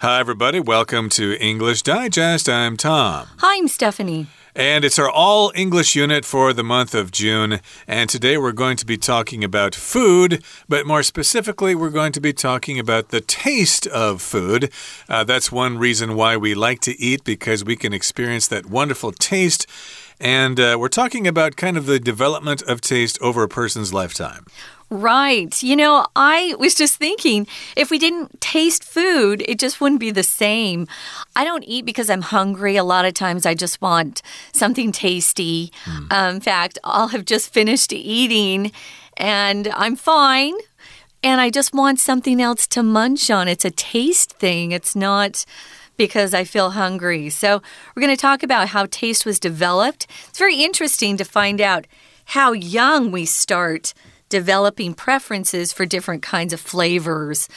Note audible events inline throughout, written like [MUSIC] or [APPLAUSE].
Hi, everybody. Welcome to English Digest. I'm Tom. Hi, I'm Stephanie. And it's our all English unit for the month of June. And today we're going to be talking about food, but more specifically, we're going to be talking about the taste of food. Uh, that's one reason why we like to eat, because we can experience that wonderful taste. And uh, we're talking about kind of the development of taste over a person's lifetime. Right. You know, I was just thinking if we didn't taste food, it just wouldn't be the same. I don't eat because I'm hungry. A lot of times I just want something tasty. Mm. Um, in fact, I'll have just finished eating and I'm fine. And I just want something else to munch on. It's a taste thing, it's not because I feel hungry. So, we're going to talk about how taste was developed. It's very interesting to find out how young we start developing preferences for different kinds of flavors.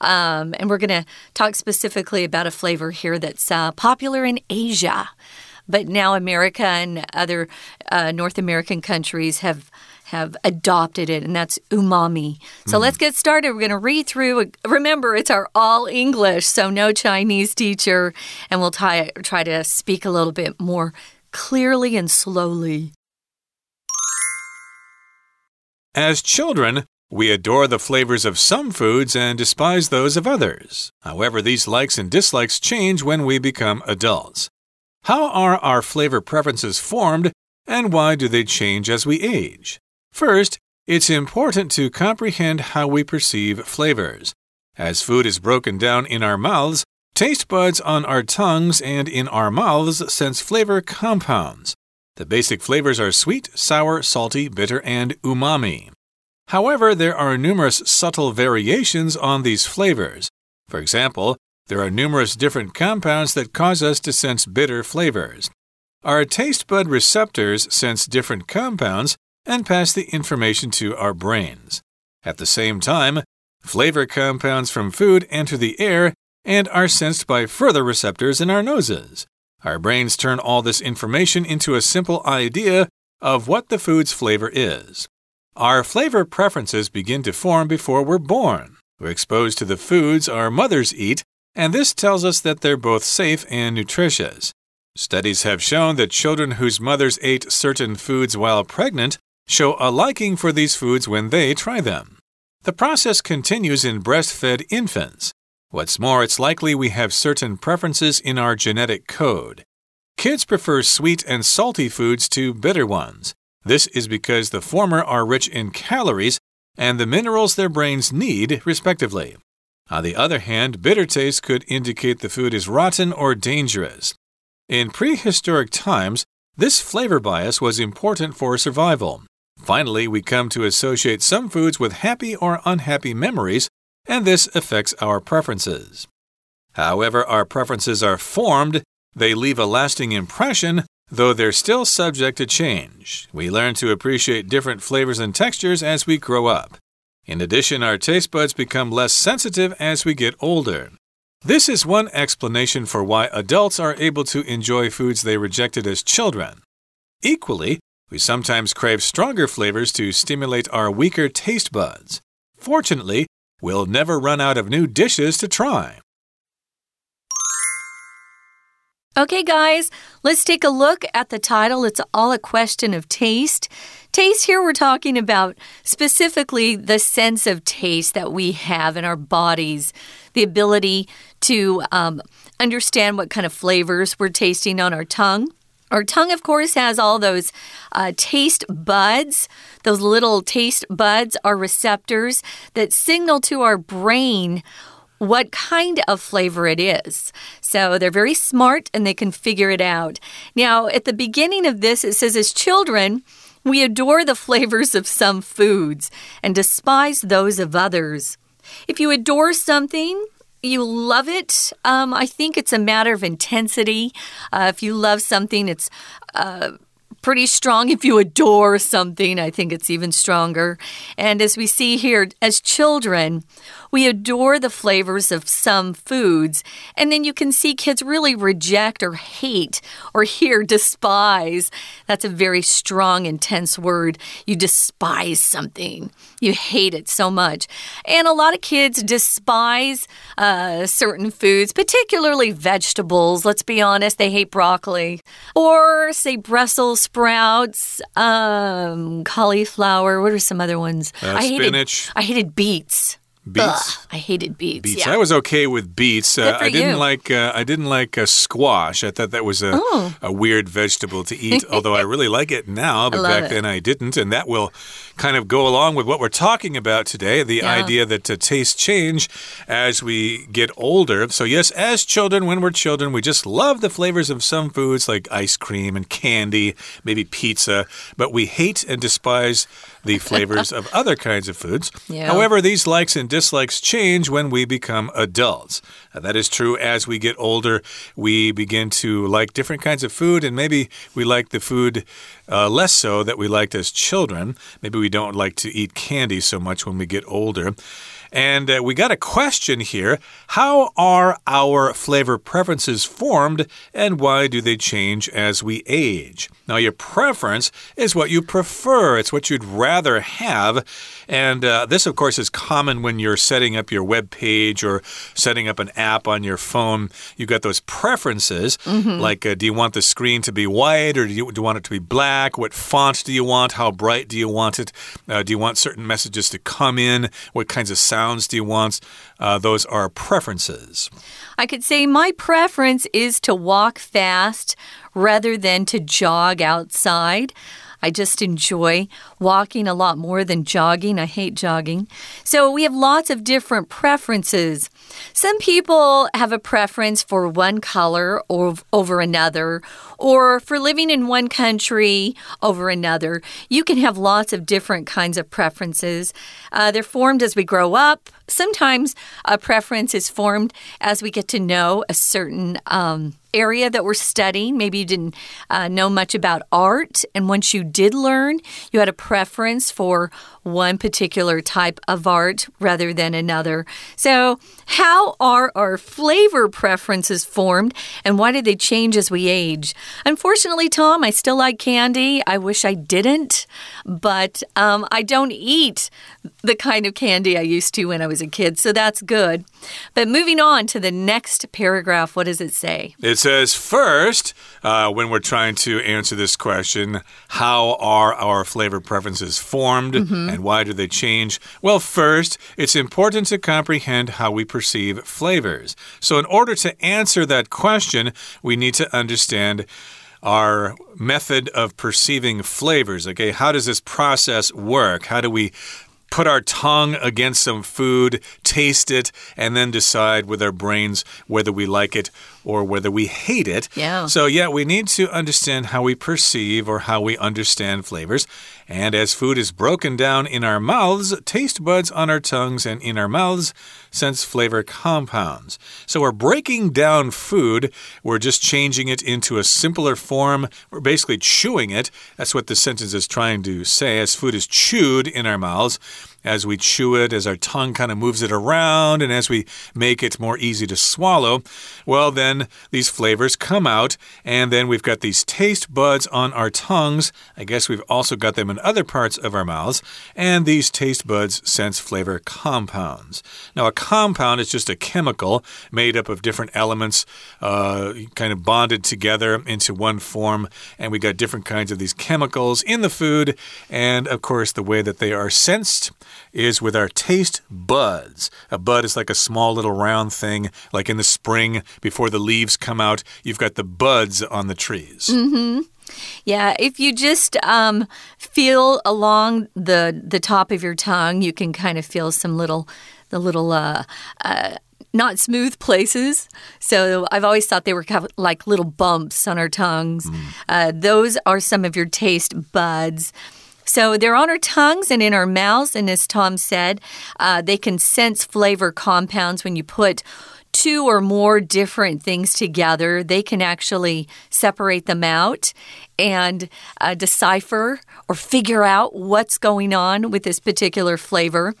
Um, and we're going to talk specifically about a flavor here that's uh, popular in Asia. But now America and other uh, North American countries have have adopted it, and that's umami. So mm. let's get started. We're going to read through. Remember, it's our all English, so no Chinese teacher, and we'll try, try to speak a little bit more clearly and slowly. As children, we adore the flavors of some foods and despise those of others. However, these likes and dislikes change when we become adults. How are our flavor preferences formed, and why do they change as we age? First, it's important to comprehend how we perceive flavors. As food is broken down in our mouths, taste buds on our tongues and in our mouths sense flavor compounds. The basic flavors are sweet, sour, salty, bitter, and umami. However, there are numerous subtle variations on these flavors. For example, there are numerous different compounds that cause us to sense bitter flavors. Our taste bud receptors sense different compounds and pass the information to our brains. At the same time, flavor compounds from food enter the air and are sensed by further receptors in our noses. Our brains turn all this information into a simple idea of what the food's flavor is. Our flavor preferences begin to form before we're born. We're exposed to the foods our mothers eat, and this tells us that they're both safe and nutritious. Studies have shown that children whose mothers ate certain foods while pregnant show a liking for these foods when they try them. The process continues in breastfed infants. What's more, it's likely we have certain preferences in our genetic code. Kids prefer sweet and salty foods to bitter ones. This is because the former are rich in calories and the minerals their brains need, respectively. On the other hand, bitter taste could indicate the food is rotten or dangerous. In prehistoric times, this flavor bias was important for survival. Finally, we come to associate some foods with happy or unhappy memories and this affects our preferences. However, our preferences are formed, they leave a lasting impression, though they're still subject to change. We learn to appreciate different flavors and textures as we grow up. In addition, our taste buds become less sensitive as we get older. This is one explanation for why adults are able to enjoy foods they rejected as children. Equally, we sometimes crave stronger flavors to stimulate our weaker taste buds. Fortunately, We'll never run out of new dishes to try. Okay, guys, let's take a look at the title. It's all a question of taste. Taste, here we're talking about specifically the sense of taste that we have in our bodies, the ability to um, understand what kind of flavors we're tasting on our tongue. Our tongue, of course, has all those uh, taste buds. Those little taste buds are receptors that signal to our brain what kind of flavor it is. So they're very smart and they can figure it out. Now, at the beginning of this, it says, as children, we adore the flavors of some foods and despise those of others. If you adore something, you love it. Um, I think it's a matter of intensity. Uh, if you love something, it's uh, pretty strong. [LAUGHS] If you adore something, I think it's even stronger. And as we see here, as children, we adore the flavors of some foods, and then you can see kids really reject or hate or here [LAUGHS] despise. That's a very strong, intense word. You despise something, you hate it so much. And a lot of kids despise uh, certain foods, particularly vegetables. Let's be honest, they hate broccoli. Or, say, Brussels sprouts, um, cauliflower. What are some other ones? Uh, I spinach. Hated, I hated beets. Beets. Ugh, I hated beets. Beets. Yeah. I was okay with beets. Uh, for I didn't you. like. Uh, I didn't like uh, squash. I thought that was a, Oh. a weird vegetable to eat. [LAUGHS] although I really like it now, but back it. then I didn't. And that will kind of go along with what we're talking about today: the Yeah. idea that uh, tastes change as we get older. So yes, as children, when we're children, we just love the flavors of some foods like ice cream and candy, maybe pizza, but we hate and despise the flavors of other kinds of foods. Yeah. However. These likes and dislikes change when we become adults. Uh, that is true as we get older. We begin to like different kinds of food, and maybe we like the food uh, less so that we liked as children. Maybe we don't like to eat candy so much when we get older. And uh, we got a question here. How are our flavor preferences formed and why do they change as we age? Now, your preference is what you prefer, it's what you'd rather have. And uh, this, of course, is common when you're setting up your web page or setting up an app on your phone. You've got those preferences, like uh, do you want the screen to be white or do you, do you want it to be black? What font do you want? How bright do you want it? Uh, do you want certain messages to come in? What kinds of sounds do you want? Uh, those are preferences. I could say my preference is to walk fast rather than to jog outside. I just enjoy walking a lot more than jogging. I hate jogging. So we have lots of different preferences. Some people have a preference for one color or over another, or for living in one country over another. You can have lots of different kinds of preferences. Uh, they're formed as we grow up. Sometimes a preference is formed as we get to know a certain um, area that we're studying. Maybe you didn't uh, know much about art, and once you did learn, you had a preference for one particular type of art rather than another. So, how are our flavor preferences formed, and why do they change as we age? Unfortunately, Tom, I still like candy. I wish I didn't, but um, I don't eat the kind of candy I used to when I was a kid, so that's good. But moving on to the next paragraph, what does it say? It says, first, uh, when we're trying to answer this question, how are our flavor preferences formed and why do they change? Well, first, it's important to comprehend how we perceive flavors. So, in order to answer that question, we need to understand our method of perceiving flavors. Okay, how does this process work? How do we put our tongue against some food, taste it, and then decide with our brains whether we like it or whether we hate it. Yeah. So, yeah, we need to understand how we perceive or how we understand flavors. And as food is broken down in our mouths, taste buds on our tongues and in our mouths sense flavor compounds. So we're breaking down food, we're just changing it into a simpler form. We're basically chewing it. That's what the sentence is trying to say. As food is chewed in our mouths, as we chew it, as our tongue kind of moves it around, and as we make it more easy to swallow, well, then these flavors come out, and then we've got these taste buds on our tongues. I guess we've also got them in other parts of our mouths, and these taste buds sense flavor compounds. Now, a compound is just a chemical made up of different elements, uh, kind of bonded together into one form, and we got different kinds of these chemicals in the food, and of course, the way that they are sensed is with our taste buds. A bud is like a small little round thing, like in the spring before the leaves come out, you've got the buds on the trees. Mm -hmm. Yeah, if you just um, feel along the the top of your tongue, you can kind of feel some little the little uh, uh, not smooth places. So I've always thought they were kind of like little bumps on our tongues. Uh, those are some of your taste buds. So they're on our tongues and in our mouths. And as Tom said, uh, they can sense flavor compounds when you put two or more different things together, they can actually separate them out and uh, decipher or figure out what's going on with this particular flavor.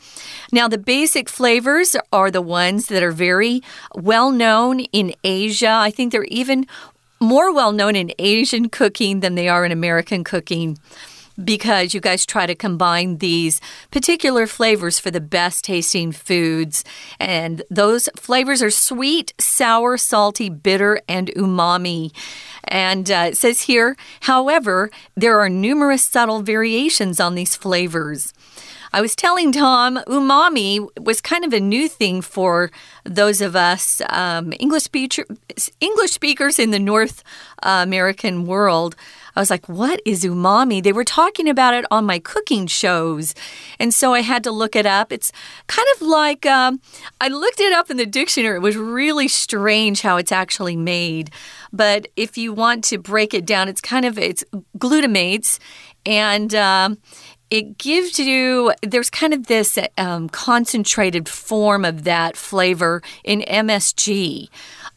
Now, the basic flavors are the ones that are very well known in Asia. I think they're even more well known in Asian cooking than they are in American cooking because you guys try to combine these particular flavors for the best tasting foods. And those flavors are sweet, sour, salty, bitter, and umami. And uh, it says here, however, there are numerous subtle variations on these flavors. I was telling Tom, umami was kind of a new thing for those of us um, English, speaker, English speakers in the North American world. I was like, what is umami? They were talking about it on my cooking shows. And so I had to look it up. It's kind of like um, I looked it up in the dictionary. It was really strange how it's actually made. But if you want to break it down, it's kind of it's glutamates and um, it gives you there's kind of this um, concentrated form of that flavor in MSG.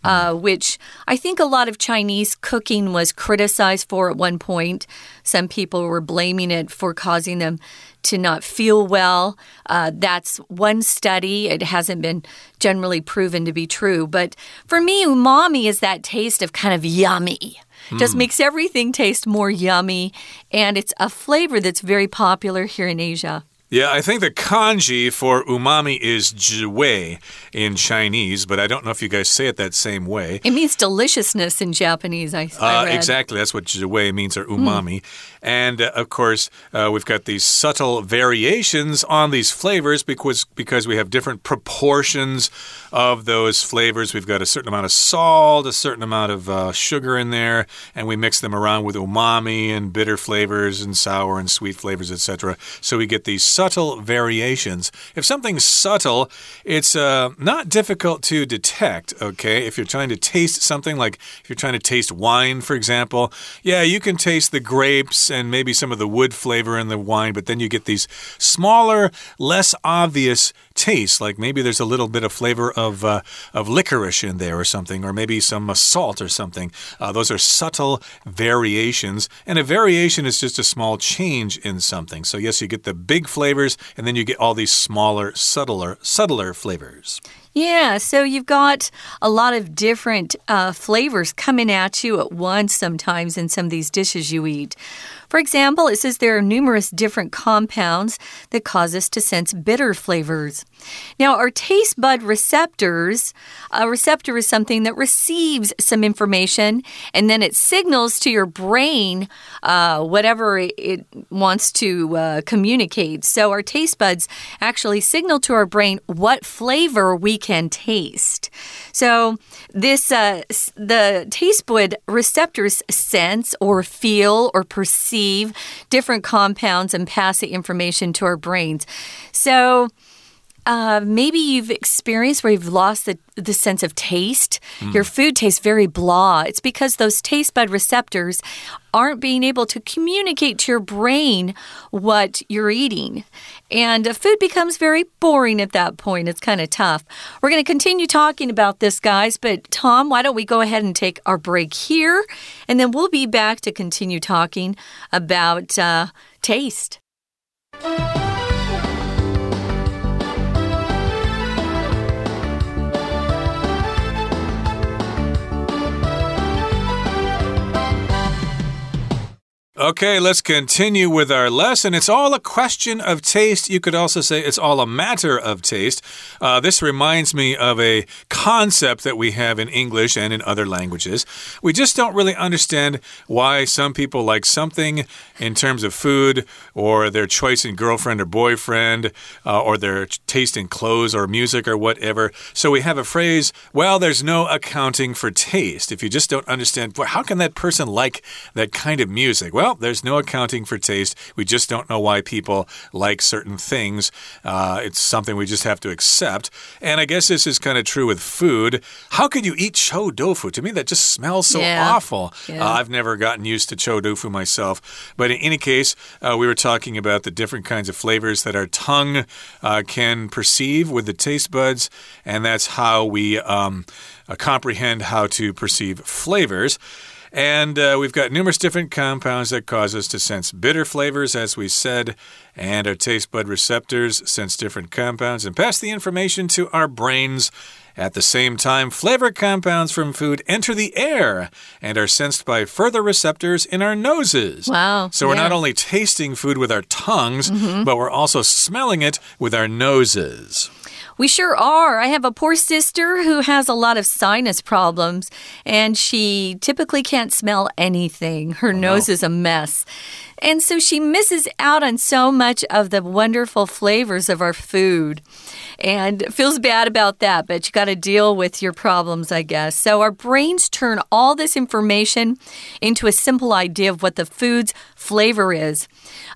Uh, which I think a lot of Chinese cooking was criticized for at one point. Some people were blaming it for causing them to not feel well. Uh, that's one study. It hasn't been generally proven to be true. But for me, umami is that taste of kind of yummy. Just mm. makes everything taste more yummy. And it's a flavor that's very popular here in Asia. Yeah, I think the kanji for umami is jiwei in Chinese, but I don't know if you guys say it that same way. It means deliciousness in Japanese, I, I uh, Exactly, that's what jiwei means, or umami. Mm. And uh, of course, uh, we've got these subtle variations on these flavors because, because we have different proportions of those flavors. We've got a certain amount of salt, a certain amount of uh, sugar in there, and we mix them around with umami and bitter flavors and sour and sweet flavors, etc. So we get these subtle variations. If something's subtle, it's uh, not difficult to detect, okay? If you're trying to taste something, like if you're trying to taste wine, for example, yeah, you can taste the grapes and maybe some of the wood flavor in the wine, but then you get these smaller, less obvious tastes. Like maybe there's a little bit of flavor of uh, of licorice in there or something, or maybe some uh, salt or something. Uh, those are subtle variations, and a variation is just a small change in something. So yes, you get the big flavors, and then you get all these smaller, subtler, subtler flavors. Yeah, so you've got a lot of different uh, flavors coming at you at once sometimes in some of these dishes you eat. For example, it says there are numerous different compounds that cause us to sense bitter flavors. Now, our taste bud receptors, a receptor is something that receives some information and then it signals to your brain uh, whatever it wants to uh, communicate. So, our taste buds actually signal to our brain what flavor we can taste. So, this uh, the taste bud receptors sense or feel or perceive receive different compounds and pass the information to our brains. So, uh, maybe you've experienced where you've lost the, the sense of taste. Mm. Your food tastes very blah. It's because those taste bud receptors aren't being able to communicate to your brain what you're eating. And uh, food becomes very boring at that point. It's kind of tough. We're going to continue talking about this, guys. But, Tom, why don't we go ahead and take our break here? And then we'll be back to continue talking about uh, taste. Okay, let's continue with our lesson. It's all a question of taste. You could also say it's all a matter of taste. Uh, this reminds me of a concept that we have in English and in other languages. We just don't really understand why some people like something in terms of food or their choice in girlfriend or boyfriend uh, or their taste in clothes or music or whatever. So we have a phrase, well, there's no accounting for taste. If you just don't understand, how can that person like that kind of music? Well, there's no accounting for taste. We just don't know why people like certain things. Uh, it's something we just have to accept. And I guess this is kind of true with food. How could you eat chou tofu? To me, that just smells so Yeah. awful. Yeah. Uh, I've never gotten used to chou tofu myself. But in any case, uh, we were talking about the different kinds of flavors that our tongue uh, can perceive with the taste buds, and that's how we um, uh, comprehend how to perceive flavors. And uh, we've got numerous different compounds that cause us to sense bitter flavors, as we said, and our taste bud receptors sense different compounds and pass the information to our brains. At the same time, flavor compounds from food enter the air and are sensed by further receptors in our noses. Wow, So we're not yeah. Mm-hmm. only tasting food with our tongues, but we're also smelling it with our noses. We sure are. I have a poor sister who has a lot of sinus problems, and she typically can't smell anything. Her oh, nose is a mess. And so she misses out on so much of the wonderful flavors of our food and feels bad about that, but you got to deal with your problems, I guess. So our brains turn all this information into a simple idea of what the food's flavor is.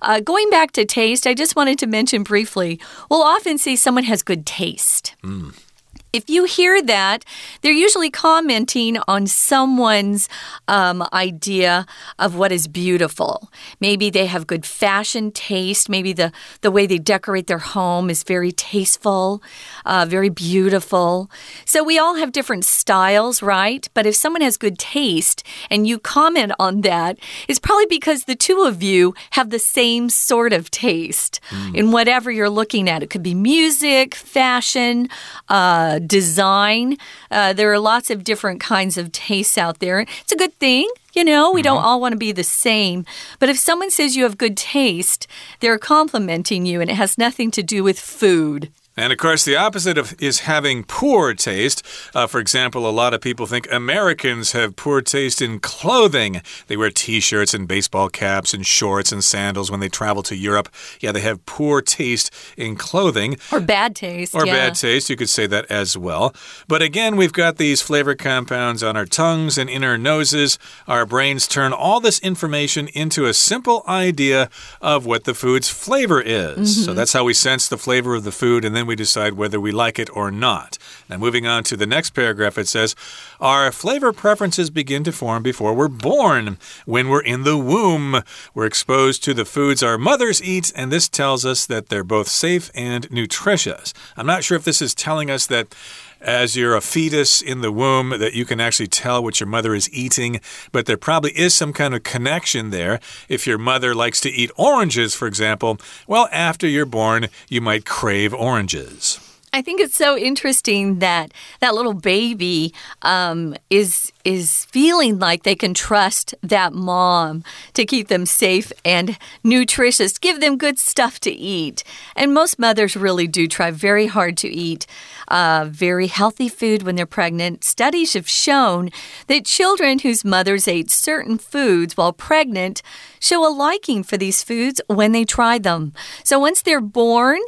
Uh, going back to taste, I just wanted to mention briefly we'll often see someone has good taste. If you hear that, they're usually commenting on someone's um, idea of what is beautiful. Maybe they have good fashion taste. Maybe the, the way they decorate their home is very tasteful, uh, very beautiful. So we all have different styles, right? But if someone has good taste and you comment on that, it's probably because the two of you have the same sort of taste in whatever you're looking at. It could be music, fashion, uh, design. Uh, there are lots of different kinds of tastes out there. It's a good thing. You know, we don't all want to be the same. But if someone says you have good taste, they're complimenting you, and it has nothing to do with food. And of course, the opposite of is having poor taste. Uh, for example, a lot of people think Americans have poor taste in clothing. They wear t shirts and baseball caps and shorts and sandals when they travel to Europe. Yeah, they have poor taste in clothing. Or bad taste. Or yeah. bad taste, you could say that as well. But again, we've got these flavor compounds on our tongues and in our noses. Our brains turn all this information into a simple idea of what the food's flavor is. So that's how we sense the flavor of the food, and then we decide whether we like it or not. Now, moving on to the next paragraph, it says, Our flavor preferences begin to form before we're born. When we're in the womb, we're exposed to the foods our mothers eat, and this tells us that they're both safe and nutritious. I'm not sure if this is telling us that as you're a fetus in the womb that you can actually tell what your mother is eating, but there probably is some kind of connection there. If your mother likes to eat oranges, for example, well, after you're born, you might crave oranges. I think it's so interesting that that little baby um, is is feeling like they can trust that mom to keep them safe and nutritious, give them good stuff to eat. And most mothers really do try very hard to eat uh, very healthy food when they're pregnant. Studies have shown that children whose mothers ate certain foods while pregnant show a liking for these foods when they try them. So once they're born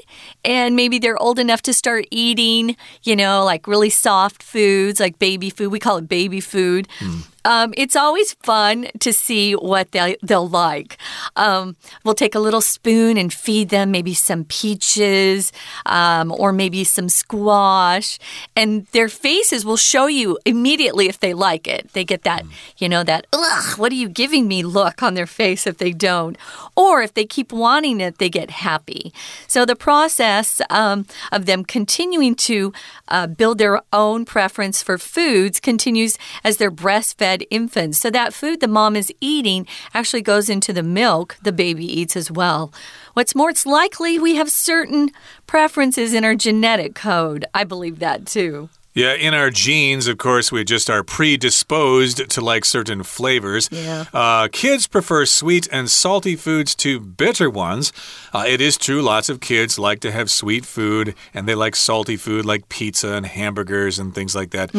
and maybe they're old enough to start eating, you know, like really soft foods, like baby food, we call it baby food food. Mm. Um, it's always fun to see what they, they'll like. Um, we'll take a little spoon and feed them maybe some peaches um, or maybe some squash, and their faces will show you immediately if they like it. They get that, you know, that, ugh, what are you giving me look on their face if they don't. Or if they keep wanting it, they get happy. So the process um, of them continuing to uh, build their own preference for foods continues as they're breastfed infants. So that food the mom is eating actually goes into the milk the baby eats as well. What's more, it's likely we have certain preferences in our genetic code. I believe that too. Yeah, in our genes, of course, we just are predisposed to like certain flavors. Yeah. Uh, kids prefer sweet and salty foods to bitter ones. Uh, it is true, lots of kids like to have sweet food and they like salty food like pizza and hamburgers and things like that.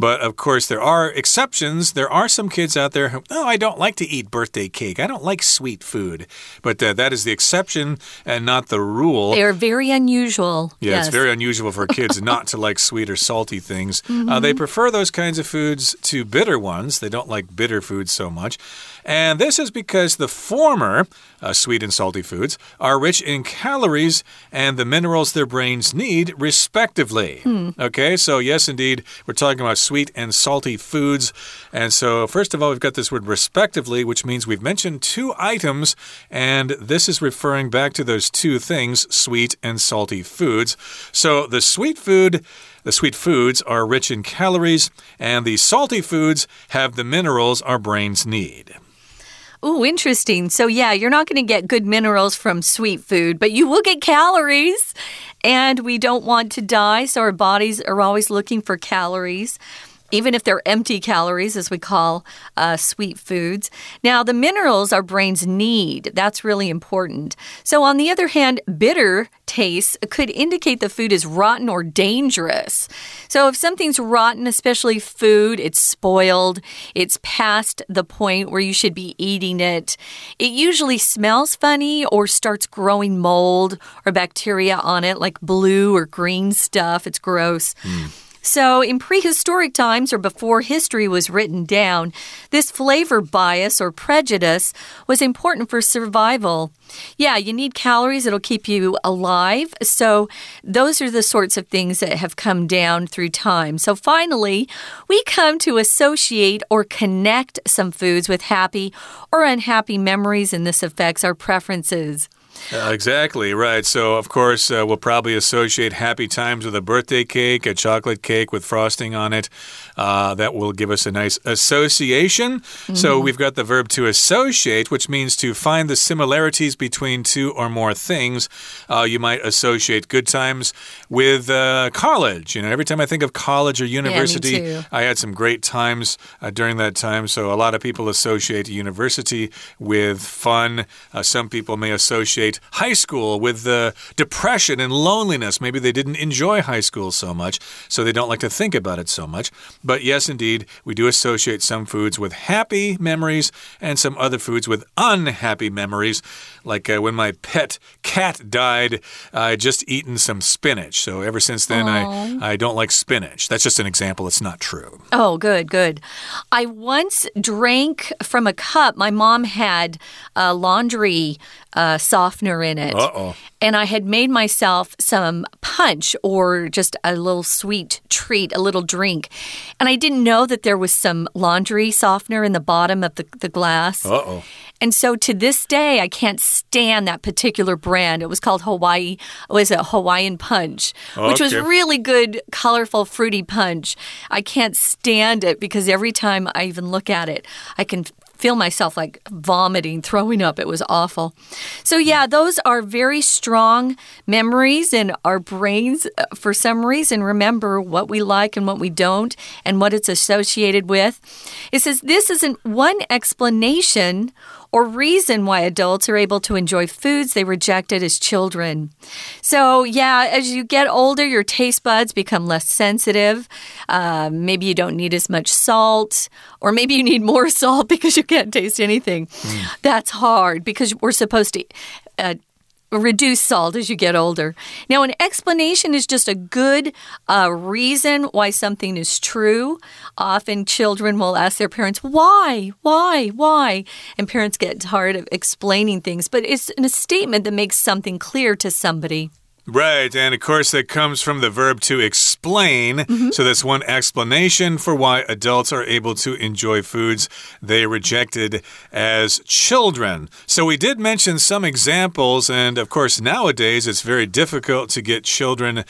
But of course, there are exceptions. There are some kids out there who, oh, I don't like to eat birthday cake. I don't like sweet food. But uh, that is the exception and not the rule. They are very unusual. Yeah, yes. it's very unusual for kids [LAUGHS] not to like sweet or salty salty things. Mm -hmm. uh, they prefer those kinds of foods to bitter ones. They don't like bitter foods so much. And this is because the former, uh, sweet and salty foods, are rich in calories and the minerals their brains need, respectively. Hmm. Okay, so yes, indeed, we're talking about sweet and salty foods. And so, first of all, we've got this word respectively, which means we've mentioned two items, and this is referring back to those two things sweet and salty foods. So, the sweet food. The sweet foods are rich in calories, and the salty foods have the minerals our brains need. Oh, interesting. So, yeah, you're not going to get good minerals from sweet food, but you will get calories. And we don't want to die, so our bodies are always looking for calories even if they're empty calories, as we call uh, sweet foods. Now, the minerals our brains need, that's really important. So, on the other hand, bitter tastes could indicate the food is rotten or dangerous. So, if something's rotten, especially food, it's spoiled, it's past the point where you should be eating it, it usually smells funny or starts growing mold or bacteria on it, like blue or green stuff. It's gross. Mm. So, in prehistoric times or before history was written down, this flavor bias or prejudice was important for survival. Yeah, you need calories, it'll keep you alive. So, those are the sorts of things that have come down through time. So, finally, we come to associate or connect some foods with happy or unhappy memories, and this affects our preferences. Uh, exactly, right. So, of course, uh, we'll probably associate happy times with a birthday cake, a chocolate cake with frosting on it. Uh, that will give us a nice association. Mm -hmm. So, mm-hmm. we've got the verb to associate, which means to find the similarities between two or more things. Uh, you might associate good times with uh, college. You know, every time I think of college or university, yeah, I had some great times uh, during that time. So, a lot of people associate university with fun. some people may associate associate high school with the depression and loneliness. Maybe they didn't enjoy high school so much, so they don't like to think about it so much. But yes, indeed, we do associate some foods with happy memories and some other foods with unhappy memories. Like uh, when my pet cat died, I just eaten some spinach. So ever since then, I, I don't like spinach. That's just an example. It's not true. Oh, good, good. I once drank from a cup my mom had a laundry uh, softener in it. Uh oh. And I had made myself some punch or just a little sweet treat, a little drink. And I didn't know that there was some laundry softener in the bottom of the, the glass. Uh oh. And so to this day, I can't stand that particular brand. It was called Hawaii, it was a Hawaiian punch, okay. which was really good, colorful, fruity punch. I can't stand it because every time I even look at it, I can feel myself like vomiting, throwing up. It was awful. So, yeah, those are very strong memories in our brains uh, for some reason. Remember what we like and what we don't and what it's associated with. It says this isn't one explanation or reason why adults are able to enjoy foods they rejected as children. So, yeah, as you get older, your taste buds become less sensitive. Uh, maybe you don't need as much salt, or maybe you need more [LAUGHS] salt because you can't taste anything. Mm. That's hard because we're supposed to uh, reduce salt as you get older. Now, an explanation is just a good uh, reason why something is true. Often children will ask their parents, why, why, why? And parents get tired of explaining things, but it's a statement that makes something clear to somebody. Right, and of course, that comes from the verb to explain. Mm -hmm. So that's one explanation for why adults are able to enjoy foods they rejected as children. So we did mention some examples, and of course, nowadays it's very difficult to get children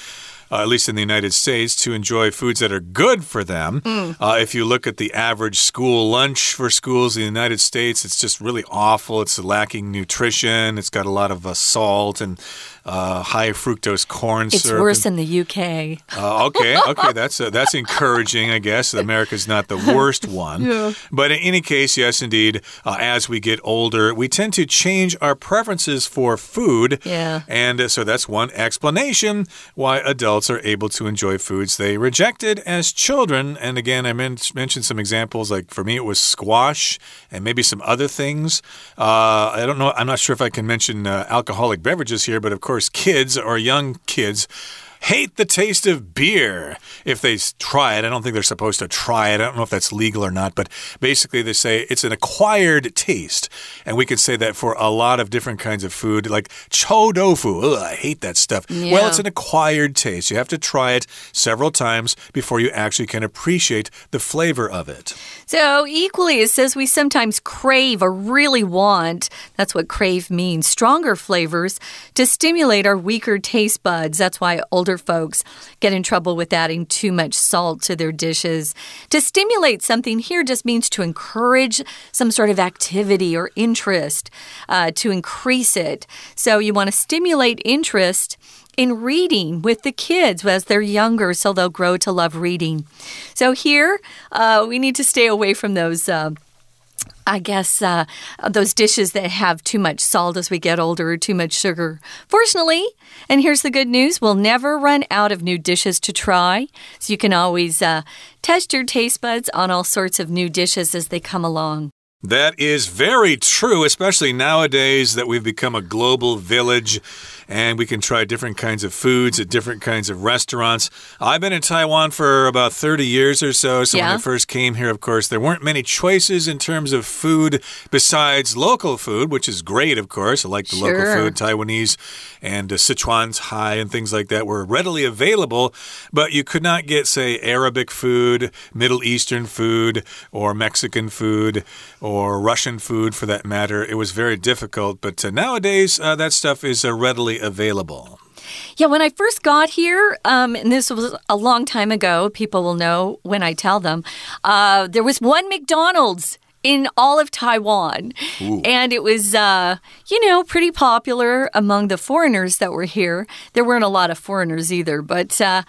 uh, at least in the United States, to enjoy foods that are good for them. Mm. Uh, if you look at the average school lunch for schools in the United States, it's just really awful. It's lacking nutrition. It's got a lot of uh, salt and uh, high fructose corn it's syrup. It's worse in the UK. Uh, okay, okay, that's uh, that's encouraging. I guess America's not the worst [LAUGHS] one. yeah. But in any case, yes, indeed. Uh, as we get older, we tend to change our preferences for food. Yeah. And uh, so that's one explanation why adults are able to enjoy foods they rejected as children. And again, I men mentioned some examples. Like for me, it was squash and maybe some other things. Uh, I don't know. I'm not sure if I can mention alcoholic beverages here, but of course course, kids or young kids hate the taste of beer. If they try it, I don't think they're supposed to try it. I don't know if that's legal or not, but basically they say it's an acquired taste. And we could say that for a lot of different kinds of food, like chou tofu. Ugh, I hate that stuff. Yeah. Well, it's an acquired taste. You have to try it several times before you actually can appreciate the flavor of it. So, equally, it says we sometimes crave or really want, that's what crave means, stronger flavors to stimulate our weaker taste buds. That's why older folks get in trouble with adding too much salt to their dishes. To stimulate something here just means to encourage some sort of activity or interest, uh, to increase it. So, you want to stimulate interest in reading with the kids as they're younger, so they'll grow to love reading. So here, uh, we need to stay away from those. Uh, I guess uh, those dishes that have too much salt as we get older or too much sugar. Fortunately, and here's the good news we'll never run out of new dishes to try. So you can always uh, test your taste buds on all sorts of new dishes as they come along. That is very true, especially nowadays that we've become a global village and we can try different kinds of foods at different kinds of restaurants. I've been in Taiwan for about 30 years or so. So yeah. when I first came here, of course, there weren't many choices in terms of food besides local food, which is great, of course. I like the sure. local food, Taiwanese and uh, Sichuan's high and things like that were readily available, but you could not get, say, Arabic food, Middle Eastern food, or Mexican food, or Russian food for that matter. It was very difficult, but uh, nowadays uh, that stuff is uh, readily available. Yeah, when I first got here, um, and this was a long time ago, people will know when I tell them, uh, there was one McDonald's in all of Taiwan. Ooh. And it was, uh, you know, pretty popular among the foreigners that were here. There weren't a lot of foreigners either, but. Uh,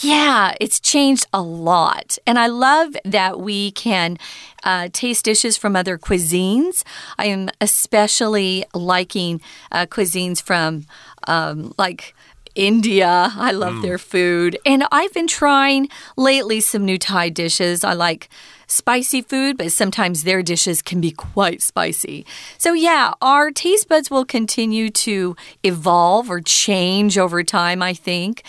yeah, it's changed a lot. And I love that we can uh, taste dishes from other cuisines. I am especially liking uh, cuisines from um, like India. I love Mm. their food. And I've been trying lately some new Thai dishes. I like spicy food, but sometimes their dishes can be quite spicy. So, yeah, our taste buds will continue to evolve or change over time, I think.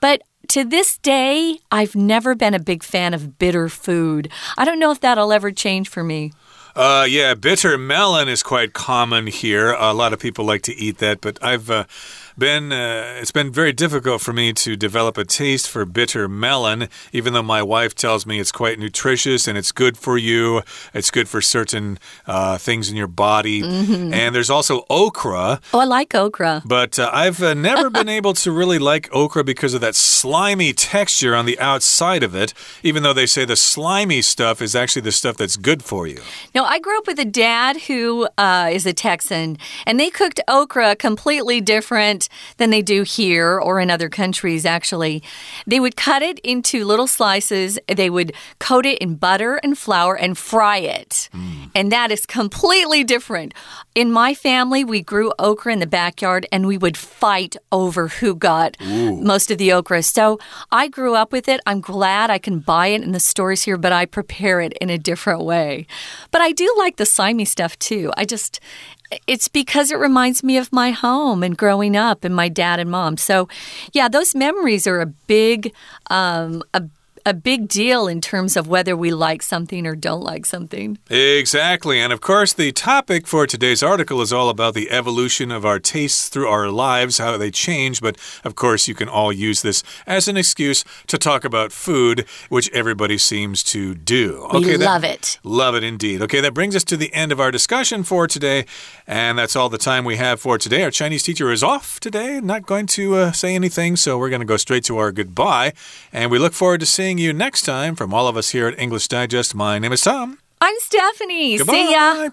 But to this day, I've never been a big fan of bitter food. I don't know if that'll ever change for me. Uh, yeah, bitter melon is quite common here. A lot of people like to eat that, but I've uh, been uh, it's been very difficult for me to develop a taste for bitter melon, even though my wife tells me it's quite nutritious and it's good for you. It's good for certain uh, things in your body. Mm -hmm. And there's also okra. Oh, I like okra. But uh, I've uh, never [LAUGHS] been able to really like okra because of that slimy texture on the outside of it, even though they say the slimy stuff is actually the stuff that's good for you. No, I grew up with a dad who uh, is a Texan, and they cooked okra completely different than they do here or in other countries, actually. They would cut it into little slices, they would coat it in butter and flour and fry it. Mm. And that is completely different. In my family, we grew okra in the backyard and we would fight over who got Ooh. most of the okra. So I grew up with it. I'm glad I can buy it in the stores here, but I prepare it in a different way. But I do like the slimy stuff too. I just, it's because it reminds me of my home and growing up and my dad and mom. So, yeah, those memories are a big, um, a a big deal in terms of whether we like something or don't like something. Exactly. And of course, the topic for today's article is all about the evolution of our tastes through our lives, how they change. But of course, you can all use this as an excuse to talk about food, which everybody seems to do. Okay, we that, love it. Love it indeed. Okay, that brings us to the end of our discussion for today. And that's all the time we have for today. Our Chinese teacher is off today, not going to uh, say anything. So we're going to go straight to our goodbye. And we look forward to seeing you next time. From all of us here at English Digest, my name is Tom. I'm Stephanie. Goodbye. See ya.